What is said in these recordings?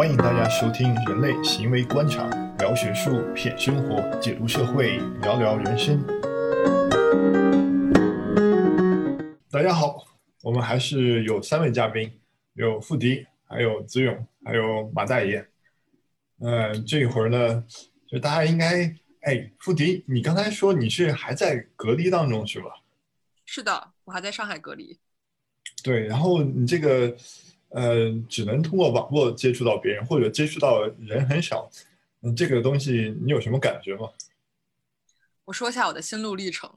欢迎大家收听《人类行为观察》，聊学术，品生活，解读社会，聊聊人生。大家好，我们还是有三位嘉宾，有付迪，还有子勇，还有马大爷。嗯，这一会儿呢，就大家应该，哎，付迪，你刚才说你是还在隔离当中是吧？是的，我还在上海隔离。对，然后你这个。呃，只能通过网络接触到别人，或者接触到人很少。嗯，这个东西你有什么感觉吗？我说一下我的心路历程。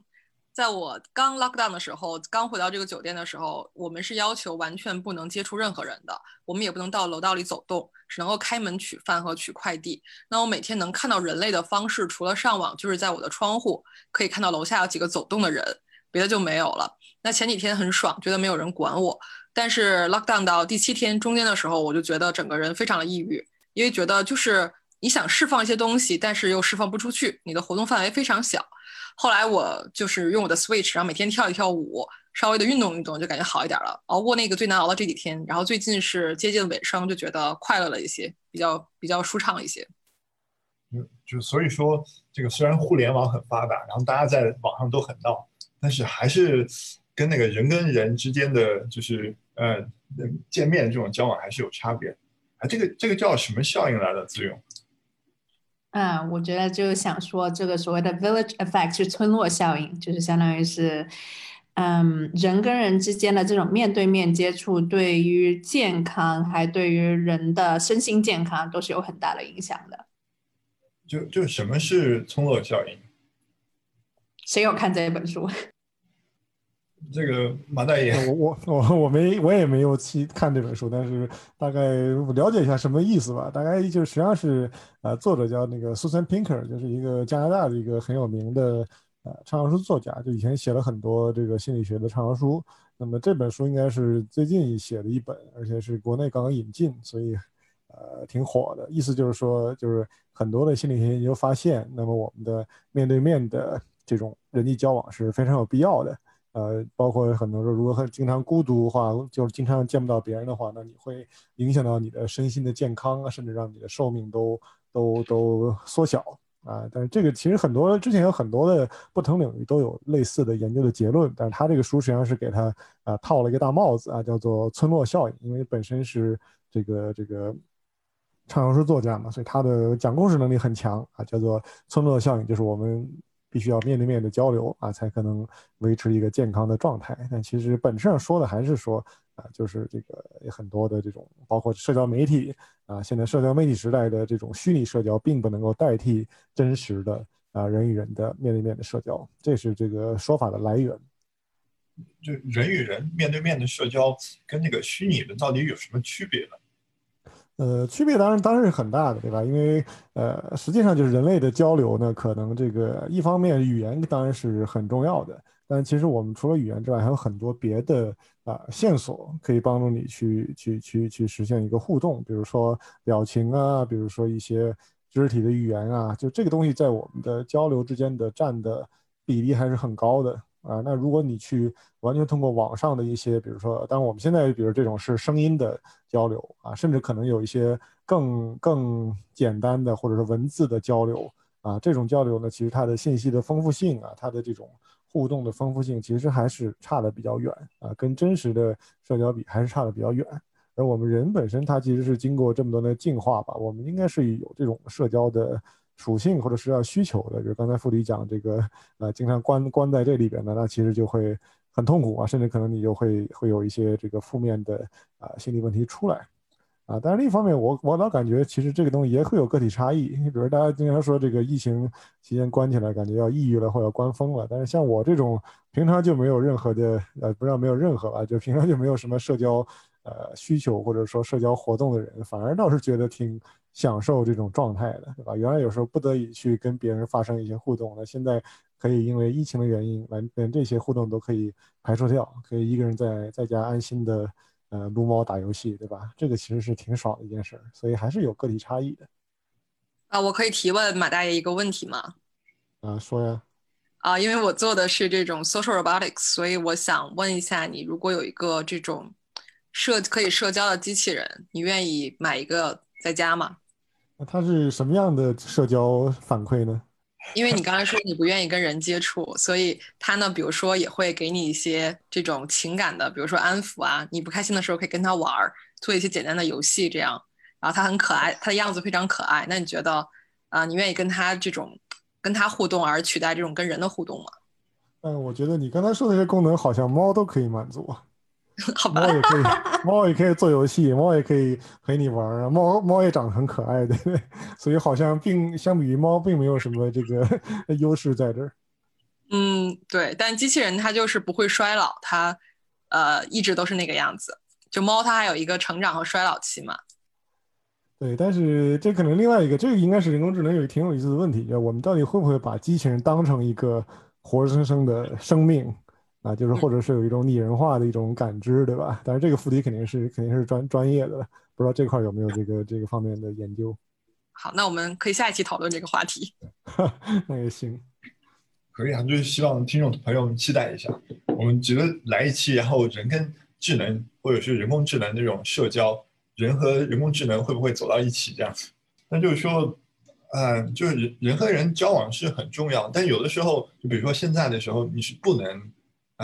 在我刚 lock down 的时候，刚回到这个酒店的时候，我们是要求完全不能接触任何人的，我们也不能到楼道里走动，只能够开门取饭和取快递。那我每天能看到人类的方式，除了上网，就是在我的窗户可以看到楼下有几个走动的人，别的就没有了。那前几天很爽，觉得没有人管我。但是 lockdown 到第七天中间的时候，我就觉得整个人非常的抑郁，因为觉得就是你想释放一些东西，但是又释放不出去，你的活动范围非常小。后来我就是用我的 Switch，然后每天跳一跳舞，稍微的运动运动，就感觉好一点了。熬过那个最难熬的这几天，然后最近是接近尾声，就觉得快乐了一些，比较比较舒畅一些。就就所以说，这个虽然互联网很发达，然后大家在网上都很闹，但是还是跟那个人跟人之间的就是。呃，见面这种交往还是有差别，啊，这个这个叫什么效应来的？自用？嗯，我觉得就是想说，这个所谓的 village effect 是村落效应，就是相当于是，嗯，人跟人之间的这种面对面接触，对于健康，还对于人的身心健康都是有很大的影响的。就就什么是村落效应？谁有看这本书？这个马大爷，我我我我没我也没有去看这本书，但是大概了解一下什么意思吧。大概就实际上是，呃，作者叫那个 Susan Pinker，就是一个加拿大的一个很有名的呃畅销书作家，就以前写了很多这个心理学的畅销书。那么这本书应该是最近写的一本，而且是国内刚刚引进，所以呃挺火的。意思就是说，就是很多的心理学研究发现，那么我们的面对面的这种人际交往是非常有必要的。呃，包括很多说，如果很经常孤独的话，就是经常见不到别人的话，那你会影响到你的身心的健康啊，甚至让你的寿命都都都缩小啊。但是这个其实很多之前有很多的不同领域都有类似的研究的结论，但是他这个书实际上是给他啊套了一个大帽子啊，叫做村落效应，因为本身是这个这个畅销书作家嘛，所以他的讲故事能力很强啊，叫做村落效应，就是我们。必须要面对面的交流啊，才可能维持一个健康的状态。但其实本质上说的还是说啊，就是这个很多的这种，包括社交媒体啊，现在社交媒体时代的这种虚拟社交，并不能够代替真实的啊人与人的面对面的社交。这是这个说法的来源。就人与人面对面的社交跟那个虚拟的到底有什么区别呢？呃，区别当然当然是很大的，对吧？因为呃，实际上就是人类的交流呢，可能这个一方面语言当然是很重要的，但其实我们除了语言之外，还有很多别的啊线索可以帮助你去去去去实现一个互动，比如说表情啊，比如说一些肢体的语言啊，就这个东西在我们的交流之间的占的比例还是很高的。啊，那如果你去完全通过网上的一些，比如说，当然我们现在比如这种是声音的交流啊，甚至可能有一些更更简单的或者是文字的交流啊，这种交流呢，其实它的信息的丰富性啊，它的这种互动的丰富性，其实还是差的比较远啊，跟真实的社交比还是差的比较远。而我们人本身，它其实是经过这么多的进化吧，我们应该是有这种社交的。属性或者是要需求的，就是刚才傅里讲这个，呃，经常关关在这里边的，那其实就会很痛苦啊，甚至可能你就会会有一些这个负面的啊心理问题出来，啊，但是另一方面，我我老感觉其实这个东西也会有个体差异，比如大家经常说这个疫情期间关起来，感觉要抑郁了或者关疯了，但是像我这种平常就没有任何的，呃，不知道没有任何吧，就平常就没有什么社交呃需求或者说社交活动的人，反而倒是觉得挺。享受这种状态的，对吧？原来有时候不得已去跟别人发生一些互动，那现在可以因为疫情的原因，连连这些互动都可以排除掉，可以一个人在在家安心的呃撸猫打游戏，对吧？这个其实是挺爽的一件事儿，所以还是有个体差异的。啊，我可以提问马大爷一个问题吗？啊，说呀。啊，因为我做的是这种 social robotics，所以我想问一下你，如果有一个这种社可以社交的机器人，你愿意买一个？在家嘛。那它是什么样的社交反馈呢？因为你刚才说你不愿意跟人接触，所以他呢，比如说也会给你一些这种情感的，比如说安抚啊，你不开心的时候可以跟他玩儿，做一些简单的游戏这样。然后他很可爱，他的样子非常可爱。那你觉得啊，你愿意跟他这种跟他互动，而取代这种跟人的互动吗？嗯，我觉得你刚才说的这些功能，好像猫都可以满足。好吧，猫也可以，猫也可以做游戏，猫也可以陪你玩儿，猫猫也长得很可爱，对不对？所以好像并相比于猫，并没有什么这个优势在这儿。嗯，对，但机器人它就是不会衰老，它呃一直都是那个样子。就猫它还有一个成长和衰老期嘛。对，但是这可能另外一个，这个应该是人工智能有一挺有意思的问题，就我们到底会不会把机器人当成一个活生生的生命？啊，就是或者是有一种拟人化的一种感知，对吧？但是这个副题肯定是肯定是专专业的，不知道这块有没有这个这个方面的研究。好，那我们可以下一期讨论这个话题。那也行，可以啊，就是希望听众朋友们期待一下，我们觉得来一期，然后人跟智能或者是人工智能这种社交，人和人工智能会不会走到一起这样子？那就是说，嗯，就是人人和人交往是很重要，但有的时候，就比如说现在的时候，你是不能。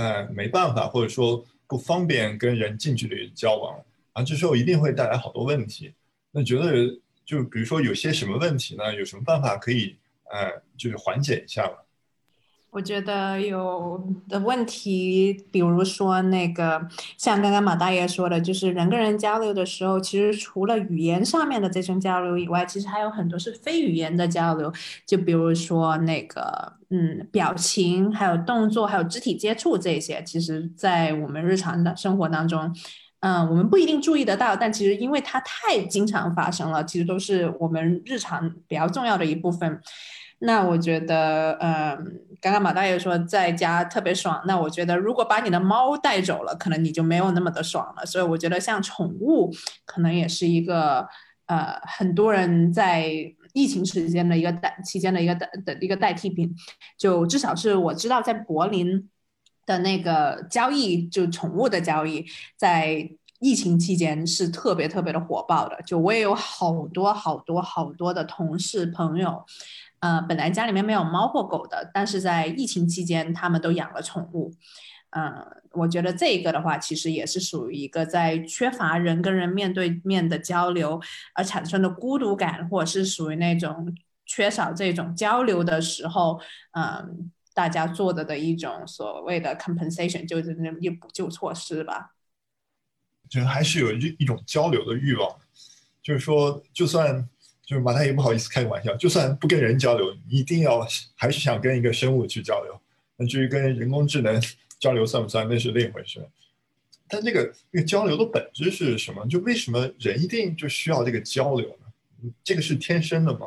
呃，没办法，或者说不方便跟人近距离交往啊，这时候一定会带来好多问题。那觉得就比如说有些什么问题呢？有什么办法可以呃，就是缓解一下嘛？我觉得有的问题，比如说那个，像刚刚马大爷说的，就是人跟人交流的时候，其实除了语言上面的这种交流以外，其实还有很多是非语言的交流。就比如说那个，嗯，表情，还有动作，还有肢体接触这些，其实在我们日常的生活当中，嗯，我们不一定注意得到，但其实因为它太经常发生了，其实都是我们日常比较重要的一部分。那我觉得，嗯，刚刚马大爷说在家特别爽。那我觉得，如果把你的猫带走了，可能你就没有那么的爽了。所以我觉得，像宠物，可能也是一个，呃，很多人在疫情时间的一个代期间的一个代的一个代替品。就至少是我知道，在柏林的那个交易，就宠物的交易，在疫情期间是特别特别的火爆的。就我也有好多好多好多的同事朋友。呃，本来家里面没有猫或狗的，但是在疫情期间，他们都养了宠物。嗯，我觉得这个的话，其实也是属于一个在缺乏人跟人面对面的交流而产生的孤独感，或者是属于那种缺少这种交流的时候，嗯，大家做的的一种所谓的 compensation，就是那一补救措施吧。就还是有一一种交流的欲望，就是说，就算。就是马太也不好意思开个玩笑，就算不跟人交流，你一定要还是想跟一个生物去交流。那至于跟人工智能交流算不算，那是另一回事。但这个这个交流的本质是什么？就为什么人一定就需要这个交流呢？这个是天生的吗？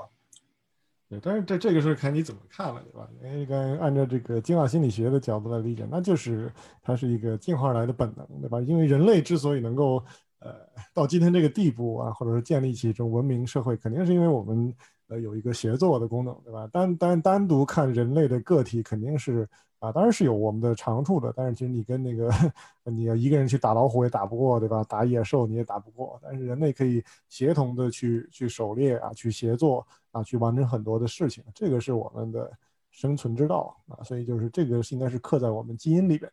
对，但是这这个是看你怎么看了，对吧？因为刚按照这个进化心理学的角度来理解，那就是它是一个进化来的本能，对吧？因为人类之所以能够。呃，到今天这个地步啊，或者是建立起这种文明社会，肯定是因为我们呃有一个协作的功能，对吧？单单单独看人类的个体，肯定是啊，当然是有我们的长处的。但是其实你跟那个 你要一个人去打老虎也打不过，对吧？打野兽你也打不过。但是人类可以协同的去去狩猎啊，去协作啊，去完成很多的事情，这个是我们的生存之道啊。所以就是这个应该是刻在我们基因里边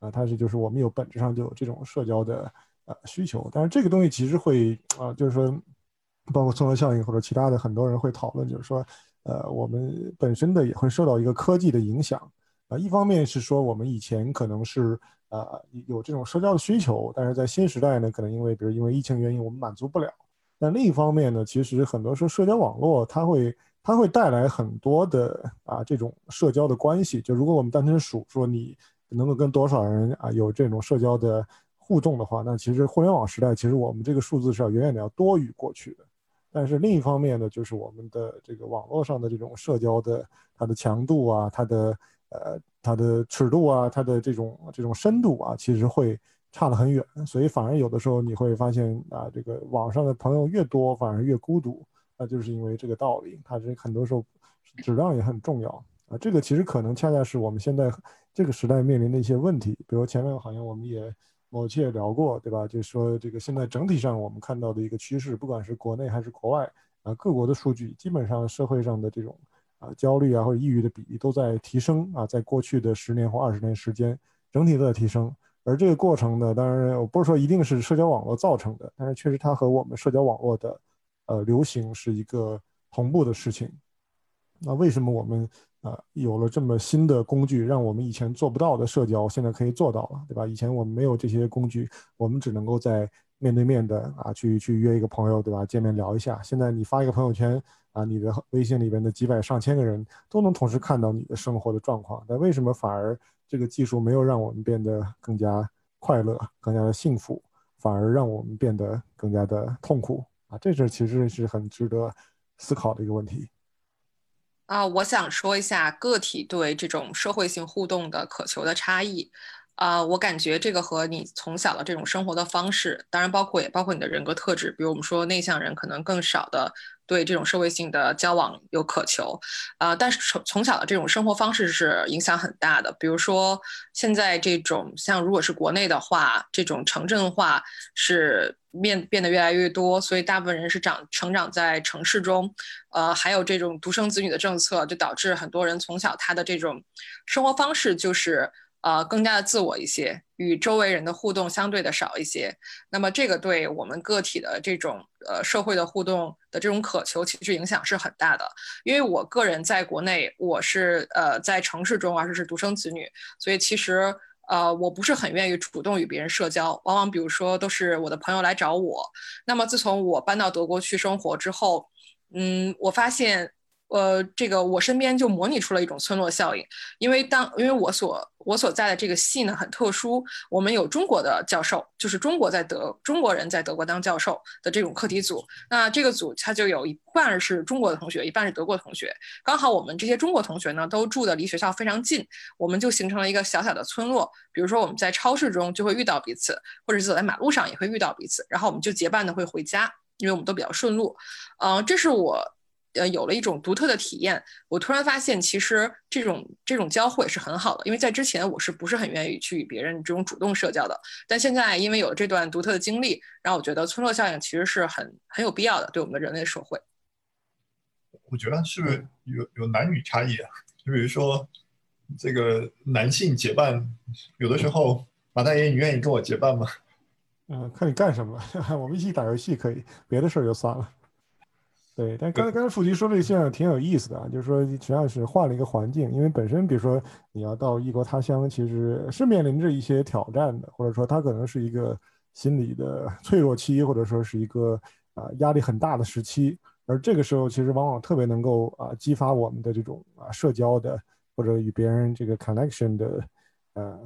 的啊，它是就是我们有本质上就有这种社交的。需求，但是这个东西其实会啊，就是说，包括综合效应或者其他的很多人会讨论，就是说，呃，我们本身的也会受到一个科技的影响啊。一方面是说，我们以前可能是呃有这种社交的需求，但是在新时代呢，可能因为比如因为疫情原因，我们满足不了。但另一方面呢，其实很多时候社交网络它会它会带来很多的啊这种社交的关系。就如果我们单纯数说你能够跟多少人啊有这种社交的。互动的话，那其实互联网时代，其实我们这个数字是要远远的要多于过去的。但是另一方面呢，就是我们的这个网络上的这种社交的它的强度啊，它的呃它的尺度啊，它的这种这种深度啊，其实会差得很远。所以反而有的时候你会发现啊，这个网上的朋友越多，反而越孤独。那就是因为这个道理，它这很多时候质量也很重要啊。这个其实可能恰恰是我们现在这个时代面临的一些问题。比如前面好像我们也。某期也聊过，对吧？就说这个现在整体上我们看到的一个趋势，不管是国内还是国外啊，各国的数据基本上社会上的这种啊焦虑啊或者抑郁的比例都在提升啊，在过去的十年或二十年时间，整体都在提升。而这个过程呢，当然我不是说一定是社交网络造成的，但是确实它和我们社交网络的呃流行是一个同步的事情。那为什么我们？啊，有了这么新的工具，让我们以前做不到的社交，现在可以做到了，对吧？以前我们没有这些工具，我们只能够在面对面的啊，去去约一个朋友，对吧？见面聊一下。现在你发一个朋友圈啊，你的微信里边的几百上千个人都能同时看到你的生活的状况。但为什么反而这个技术没有让我们变得更加快乐、更加的幸福，反而让我们变得更加的痛苦啊？这是其实是很值得思考的一个问题。啊，我想说一下个体对这种社会性互动的渴求的差异。啊，我感觉这个和你从小的这种生活的方式，当然包括也包括你的人格特质，比如我们说内向人可能更少的。对这种社会性的交往有渴求，啊，但是从从小的这种生活方式是影响很大的。比如说，现在这种像如果是国内的话，这种城镇化是变变得越来越多，所以大部分人是长成长在城市中，呃，还有这种独生子女的政策，就导致很多人从小他的这种生活方式就是。呃，更加的自我一些，与周围人的互动相对的少一些。那么，这个对我们个体的这种呃社会的互动的这种渴求，其实影响是很大的。因为我个人在国内，我是呃在城市中，而且是独生子女，所以其实呃我不是很愿意主动与别人社交，往往比如说都是我的朋友来找我。那么自从我搬到德国去生活之后，嗯，我发现。呃，这个我身边就模拟出了一种村落效应，因为当因为我所我所在的这个系呢很特殊，我们有中国的教授，就是中国在德中国人在德国当教授的这种课题组，那这个组它就有一半是中国的同学，一半是德国同学，刚好我们这些中国同学呢都住的离学校非常近，我们就形成了一个小小的村落，比如说我们在超市中就会遇到彼此，或者是走在马路上也会遇到彼此，然后我们就结伴的会回家，因为我们都比较顺路，嗯，这是我。呃，有了一种独特的体验，我突然发现，其实这种这种交互也是很好的。因为在之前，我是不是很愿意去与别人这种主动社交的？但现在，因为有了这段独特的经历，让我觉得村落效应其实是很很有必要的，对我们的人类社会。我觉得是不是有有男女差异啊？就比如说，这个男性结伴，有的时候马大爷，你愿意跟我结伴吗？嗯，看你干什么，我们一起打游戏可以，别的事儿就算了。对，但刚才刚才傅吉说这个现象挺有意思的啊，就是说实际上是换了一个环境，因为本身比如说你要到异国他乡，其实是面临着一些挑战的，或者说他可能是一个心理的 脆弱期，或者说是一个啊压力很大的时期，而这个时候其实往往特别能够啊激发我们的这种啊社交的或者与别人这个 connection 的呃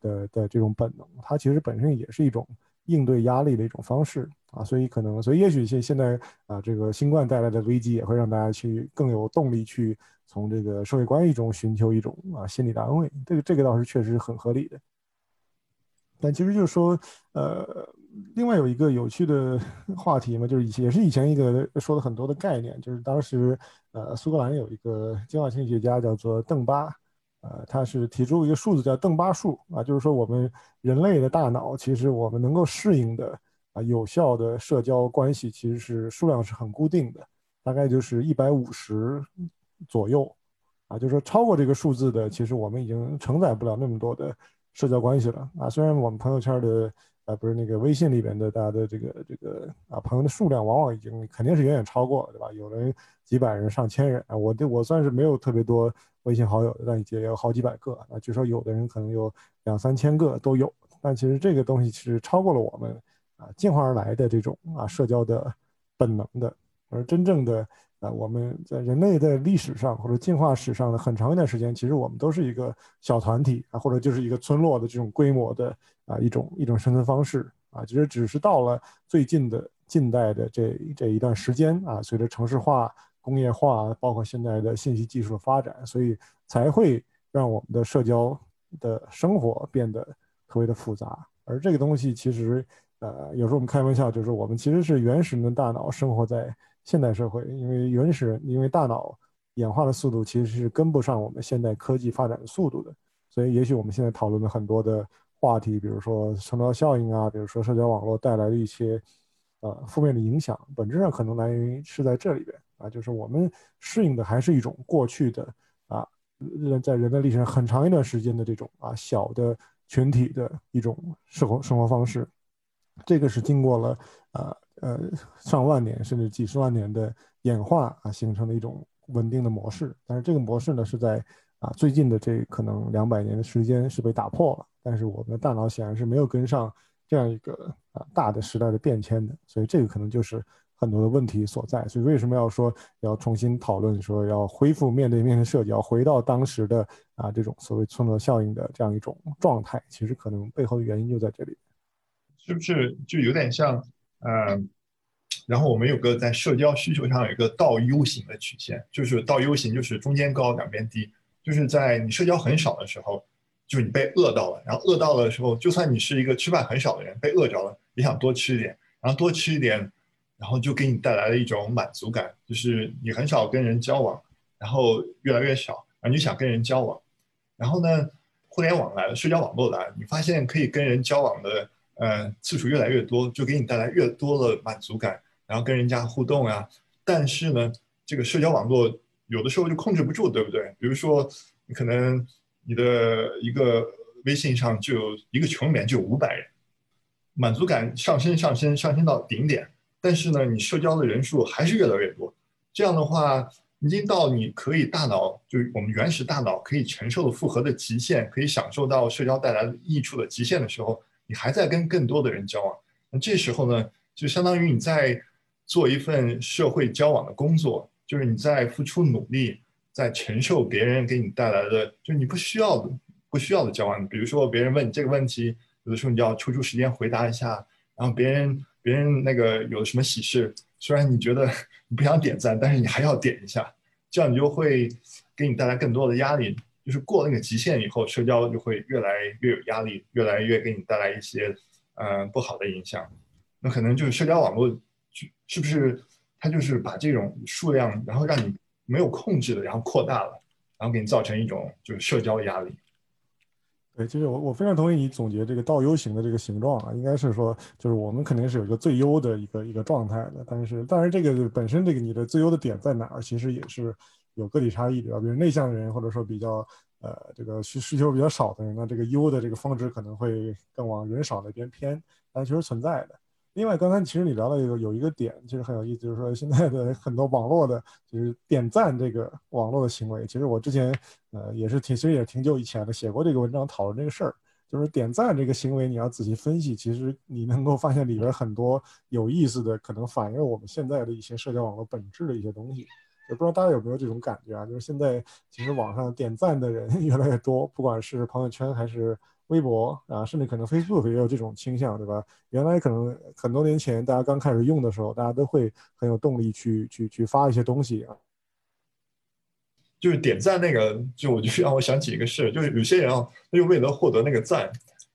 的的这种本能，它其实本身也是一种应对压力的一种方式。啊，所以可能，所以也许现现在啊，这个新冠带来的危机也会让大家去更有动力去从这个社会关系中寻求一种啊心理的安慰，这个这个倒是确实很合理的。但其实就是说，呃，另外有一个有趣的 话题嘛，就是以前也是以前一个说的很多的概念，就是当时呃苏格兰有一个进化心理学家叫做邓巴，呃，他是提出一个数字叫邓巴数啊，就是说我们人类的大脑其实我们能够适应的啊。有效的社交关系其实是数量是很固定的，大概就是一百五十左右，啊，就是说超过这个数字的，其实我们已经承载不了那么多的社交关系了啊。虽然我们朋友圈的，啊，不是那个微信里边的大家的这个这个啊朋友的数量，往往已经肯定是远远超过了，对吧？有人几百人、上千人啊，我我算是没有特别多微信好友，但也有好几百个啊。据说有的人可能有两三千个都有，但其实这个东西是超过了我们。啊，进化而来的这种啊社交的本能的，而真正的啊我们在人类的历史上或者进化史上的很长一段时间，其实我们都是一个小团体啊，或者就是一个村落的这种规模的啊一种一种生存方式啊，其实只是到了最近的近代的这这一段时间啊，随着城市化、工业化，包括现在的信息技术的发展，所以才会让我们的社交的生活变得特别的复杂，而这个东西其实。呃，有时候我们开玩笑，就是我们其实是原始人的大脑生活在现代社会，因为原始人，因为大脑演化的速度其实是跟不上我们现代科技发展的速度的，所以也许我们现在讨论的很多的话题，比如说成道效应啊，比如说社交网络带来的一些呃负面的影响，本质上可能来源于是在这里边啊，就是我们适应的还是一种过去的啊在人类历史上很长一段时间的这种啊小的群体的一种生活生活方式，这个是经过了啊呃上万年甚至几十万年的演化啊形成的一种稳定的模式，但是这个模式呢是在。啊，最近的这可能两百年的时间是被打破了，但是我们的大脑显然是没有跟上这样一个啊大的时代的变迁的，所以这个可能就是很多的问题所在。所以为什么要说要重新讨论，说要恢复面对面的社交，回到当时的啊这种所谓村落效应的这样一种状态？其实可能背后的原因就在这里，是不是就有点像嗯，然后我们有个在社交需求上有一个倒 U 型的曲线，就是倒 U 型就是中间高两边低。就是在你社交很少的时候，就是你被饿到了，然后饿到了的时候，就算你是一个吃饭很少的人，被饿着了，也想多吃一点，然后多吃一点，然后就给你带来了一种满足感，就是你很少跟人交往，然后越来越少，然后你想跟人交往，然后呢，互联网来了，社交网络来了，你发现可以跟人交往的呃次数越来越多，就给你带来越多的满足感，然后跟人家互动啊，但是呢，这个社交网络。有的时候就控制不住，对不对？比如说，你可能你的一个微信上就有一个群里面就有五百人，满足感上升上升上升到顶点，但是呢，你社交的人数还是越来越多。这样的话，已经到你可以大脑就我们原始大脑可以承受的负荷的极限，可以享受到社交带来的益处的极限的时候，你还在跟更多的人交往。那这时候呢，就相当于你在做一份社会交往的工作。就是你在付出努力，在承受别人给你带来的，就是你不需要的、不需要的交往。比如说，别人问你这个问题，有的时候你就要抽出时间回答一下。然后别人别人那个有什么喜事，虽然你觉得你不想点赞，但是你还要点一下，这样你就会给你带来更多的压力。就是过那个极限以后，社交就会越来越有压力，越来越给你带来一些嗯不好的影响。那可能就是社交网络，是不是？它就是把这种数量，然后让你没有控制的，然后扩大了，然后给你造成一种就是社交压力。对，其实我我非常同意你总结这个倒 U 型的这个形状啊，应该是说，就是我们肯定是有一个最优的一个一个状态的，但是但是这个本身这个你的最优的点在哪儿，其实也是有个体差异的，比如内向的人或者说比较呃这个需需求比较少的人，那这个 U 的这个峰值可能会更往人少那边偏，但其实存在的。另外，刚才其实你聊到一个有一个点，其实很有意思，就是说现在的很多网络的，就是点赞这个网络的行为。其实我之前呃也是挺，其实也挺久以前的，写过这个文章讨论这个事儿。就是点赞这个行为，你要仔细分析，其实你能够发现里边很多有意思的，可能反映我们现在的一些社交网络本质的一些东西。也不知道大家有没有这种感觉啊？就是现在其实网上点赞的人 越来越多，不管是朋友圈还是。微博啊，甚至可能 Facebook 也有这种倾向，对吧？原来可能很多年前大家刚开始用的时候，大家都会很有动力去去去发一些东西啊。就是点赞那个，就我就让我想起一个事，就是有些人啊，他就为了获得那个赞，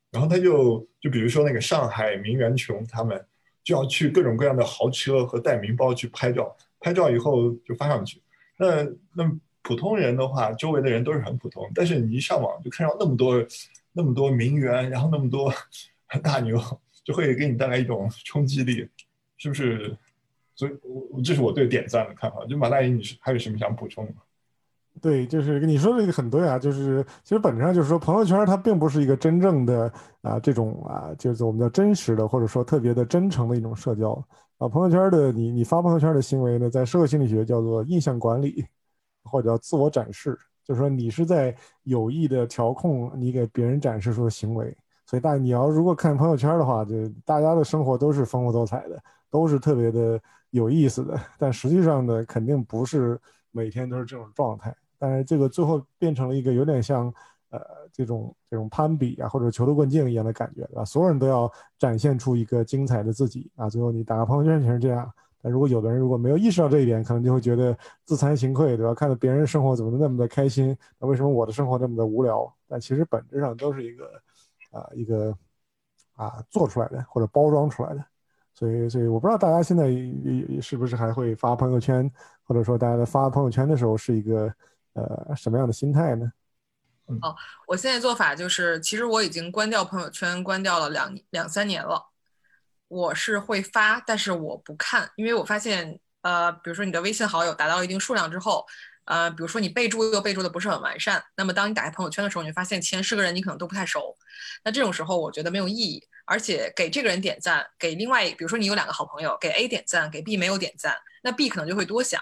然后他就就比如说那个上海名媛穷，他们就要去各种各样的豪车和带名包去拍照，拍照以后就发上去。那那普通人的话，周围的人都是很普通，但是你一上网就看到那么多。那么多名媛，然后那么多大牛，就会给你带来一种冲击力，是不是？所以，我这是我对点赞的看法。就马大爷，你是还有什么想补充的？对，就是你说这个很对啊。就是其实本质上就是说，朋友圈它并不是一个真正的啊这种啊，就是我们叫真实的，或者说特别的真诚的一种社交啊。朋友圈的你你发朋友圈的行为呢，在社会心理学叫做印象管理，或者叫自我展示。就是说，你是在有意的调控你给别人展示出的行为，所以大你要如果看朋友圈的话，就大家的生活都是丰富多彩的，都是特别的有意思的。但实际上呢，肯定不是每天都是这种状态。但是这个最后变成了一个有点像，呃，这种这种攀比啊，或者求头棍劲一样的感觉，对吧？所有人都要展现出一个精彩的自己啊，最后你打个朋友圈全是这样。但如果有的人如果没有意识到这一点，可能就会觉得自惭形愧，对吧？看到别人生活怎么那么的开心，那为什么我的生活那么的无聊？但其实本质上都是一个，啊，一个，啊，做出来的或者包装出来的。所以，所以我不知道大家现在是不是还会发朋友圈，或者说大家在发朋友圈的时候是一个，呃，什么样的心态呢？哦我现在做法就是，其实我已经关掉朋友圈，关掉了两两三年了。我是会发，但是我不看，因为我发现，呃，比如说你的微信好友达到一定数量之后，呃，比如说你备注又备注的不是很完善，那么当你打开朋友圈的时候，你会发现前十个人你可能都不太熟。那这种时候，我觉得没有意义。而且给这个人点赞，给另外，比如说你有两个好朋友，给 A 点赞，给 B 没有点赞，那 B 可能就会多想。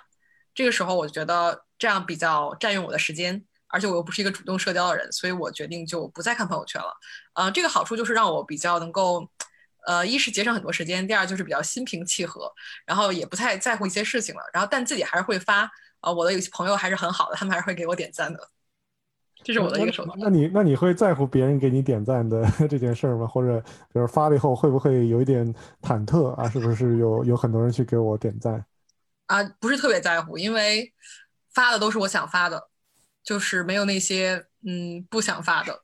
这个时候，我觉得这样比较占用我的时间，而且我又不是一个主动社交的人，所以我决定就不再看朋友圈了。呃，这个好处就是让我比较能够，呃，一是节省很多时间，第二就是比较心平气和，然后也不太在乎一些事情了。然后但自己还是会发，呃，我的有些朋友还是很好的，他们还是会给我点赞的。这是我的一个手段。那你那你会在乎别人给你点赞的 这件事儿吗？或者比如发了以后会不会有一点忐忑啊？是不是有有很多人去给我点赞？啊，不是特别在乎，因为发的都是我想发的，就是没有那些嗯不想发的。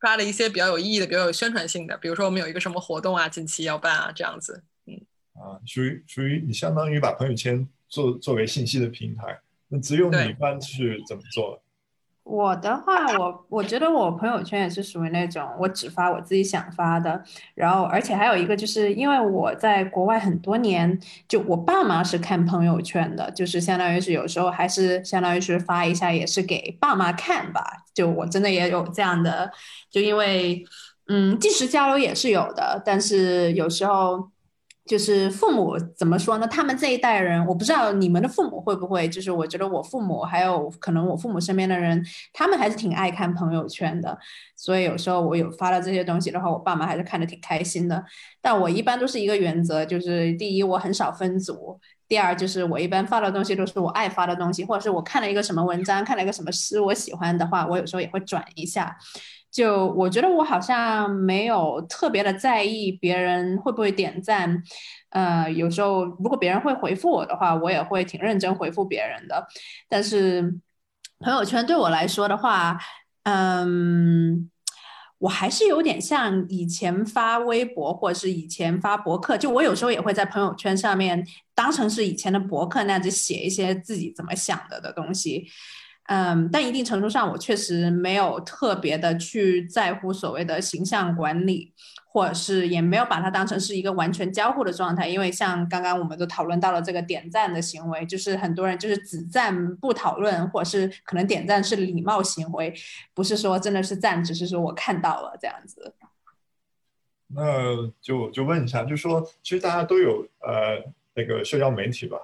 发了一些比较有意义的、比较有宣传性的，比如说我们有一个什么活动啊，近期要办啊，这样子。嗯。啊，属于属于你相当于把朋友圈作作为信息的平台，那只有你一般是怎么做？我的话，我我觉得我朋友圈也是属于那种我只发我自己想发的，然后而且还有一个就是因为我在国外很多年，就我爸妈是看朋友圈的，就是相当于是有时候还是相当于是发一下也是给爸妈看吧，就我真的也有这样的，就因为嗯，即时交流也是有的，但是有时候。就是父母怎么说呢？他们这一代人，我不知道你们的父母会不会。就是我觉得我父母还有可能我父母身边的人，他们还是挺爱看朋友圈的。所以有时候我有发了这些东西的话，我爸妈还是看的挺开心的。但我一般都是一个原则，就是第一我很少分组，第二就是我一般发的东西都是我爱发的东西，或者是我看了一个什么文章，看了一个什么诗，我喜欢的话，我有时候也会转一下。就我觉得我好像没有特别的在意别人会不会点赞，呃，有时候如果别人会回复我的话，我也会挺认真回复别人的。但是朋友圈对我来说的话，嗯，我还是有点像以前发微博或者是以前发博客，就我有时候也会在朋友圈上面当成是以前的博客那样子写一些自己怎么想的的东西。嗯，但一定程度上，我确实没有特别的去在乎所谓的形象管理，或者是也没有把它当成是一个完全交互的状态。因为像刚刚我们都讨论到了这个点赞的行为，就是很多人就是只赞不讨论，或者是可能点赞是礼貌行为，不是说真的是赞，只是说我看到了这样子。那就就问一下，就说其实大家都有呃那个社交媒体吧，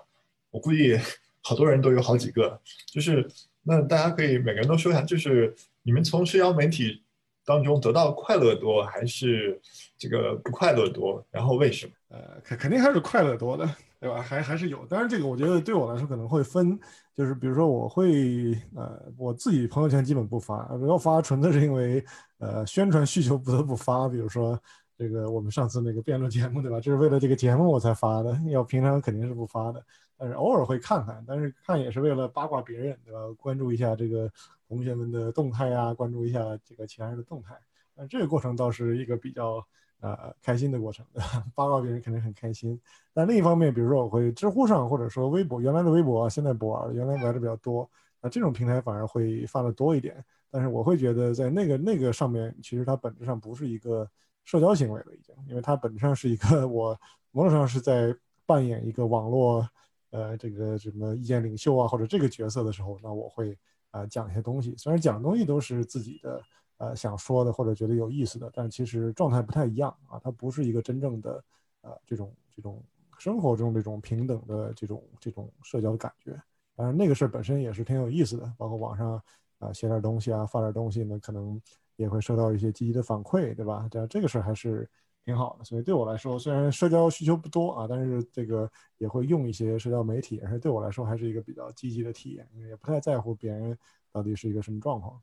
我估计好多人都有好几个，就是。那大家可以每个人都说一下，就是你们从社交媒体当中得到快乐多，还是这个不快乐多？然后为什么？呃，肯肯定还是快乐多的，对吧？还还是有。当然，这个我觉得对我来说可能会分，就是比如说我会呃，我自己朋友圈基本不发，如果发纯粹是因为呃宣传需求不得不发。比如说这个我们上次那个辩论节目，对吧？就是为了这个节目我才发的，要平常肯定是不发的。但是偶尔会看看，但是看也是为了八卦别人，对吧？关注一下这个同学们的动态啊，关注一下这个其他人的动态。那这个过程倒是一个比较呃开心的过程，八卦别人肯定很开心。但另一方面，比如说我会知乎上，或者说微博，原来的微博现在不玩了，原来玩的比较多。那这种平台反而会发的多一点。但是我会觉得在那个那个上面，其实它本质上不是一个社交行为了，已经，因为它本质上是一个我某种上是在扮演一个网络。呃，这个什么意见领袖啊，或者这个角色的时候，那我会啊讲一些东西。虽然讲的东西都是自己的呃想说的或者觉得有意思的，但其实状态不太一样啊。它不是一个真正的呃这种这种生活中这种平等的这种这种社交的感觉。当然那个事儿本身也是挺有意思的，包括网上啊写点东西啊发点东西呢，可能也会收到一些积极的反馈，对吧？这这个事儿还是。挺好的，所以对我来说，虽然社交需求不多啊，但是这个也会用一些社交媒体，而且对我来说还是一个比较积极的体验，也不太在乎别人到底是一个什么状况。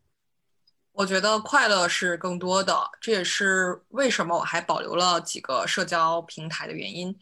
我觉得快乐是更多的，这也是为什么我还保留了几个社交平台的原因。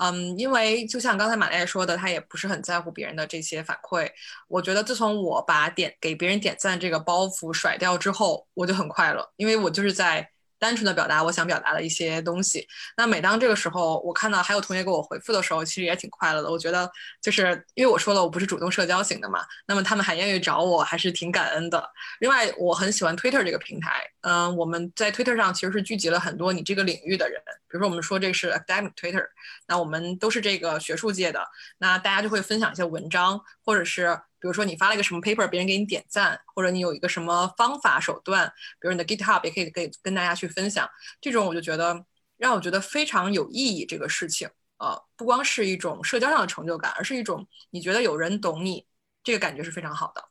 嗯，因为就像刚才马奈说的，他也不是很在乎别人的这些反馈。我觉得自从我把点给别人点赞这个包袱甩掉之后，我就很快乐，因为我就是在。单纯的表达我想表达的一些东西。那每当这个时候，我看到还有同学给我回复的时候，其实也挺快乐的。我觉得就是因为我说了我不是主动社交型的嘛，那么他们还愿意找我，还是挺感恩的。另外，我很喜欢 Twitter 这个平台。嗯，我们在 Twitter 上其实是聚集了很多你这个领域的人。比如说，我们说这是 academic Twitter，那我们都是这个学术界的，那大家就会分享一些文章，或者是。比如说你发了一个什么 paper，别人给你点赞，或者你有一个什么方法手段，比如你的 GitHub 也可以给跟大家去分享。这种我就觉得让我觉得非常有意义。这个事情，呃，不光是一种社交上的成就感，而是一种你觉得有人懂你，这个感觉是非常好的。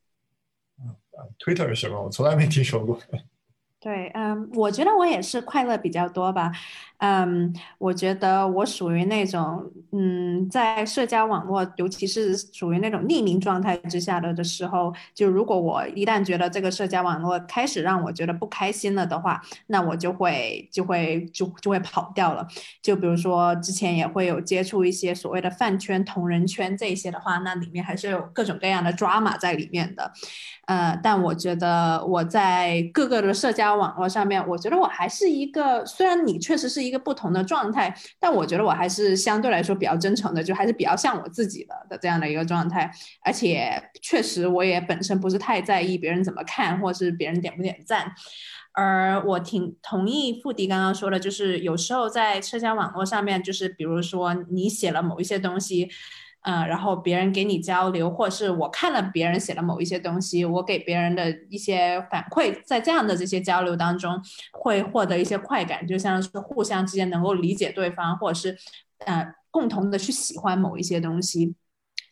嗯，Twitter 是什么？我从来没听说过。对，嗯，我觉得我也是快乐比较多吧。嗯，我觉得我属于那种，嗯，在社交网络，尤其是属于那种匿名状态之下的的时候，就如果我一旦觉得这个社交网络开始让我觉得不开心了的话，那我就会就会就就会跑掉了。就比如说之前也会有接触一些所谓的饭圈、同人圈这些的话，那里面还是有各种各样的 drama 在里面的。呃，但我觉得我在各个的社交网络上面，我觉得我还是一个，虽然你确实是一。个不同的状态，但我觉得我还是相对来说比较真诚的，就还是比较像我自己的的这样的一个状态。而且确实，我也本身不是太在意别人怎么看，或是别人点不点赞。而我挺同意付迪刚刚说的，就是有时候在社交网络上面，就是比如说你写了某一些东西。嗯，然后别人给你交流，或是我看了别人写的某一些东西，我给别人的一些反馈，在这样的这些交流当中，会获得一些快感，就像是互相之间能够理解对方，或者是嗯共同的去喜欢某一些东西。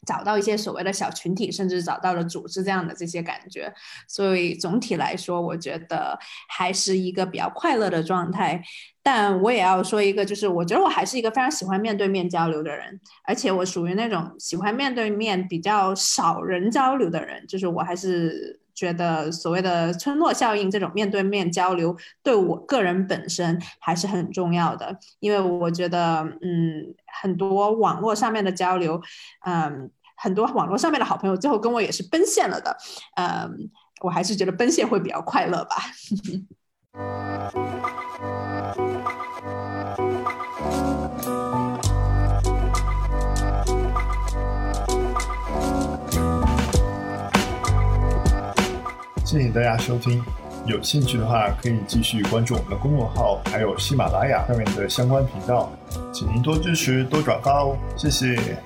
找到一些所谓的小群体，甚至找到了组织这样的这些感觉，所以总体来说，我觉得还是一个比较快乐的状态。但我也要说一个，就是我觉得我还是一个非常喜欢面对面交流的人，而且我属于那种喜欢面对面比较少人交流的人。就是我还是觉得所谓的村落效应这种面对面交流，对我个人本身还是很重要的，因为我觉得，嗯。很多网络上面的交流，嗯，很多网络上面的好朋友最后跟我也是奔现了的，嗯，我还是觉得奔现会比较快乐吧。谢谢大家收听。有兴趣的话，可以继续关注我们的公众号，还有喜马拉雅上面的相关频道，请您多支持、多转发哦，谢谢。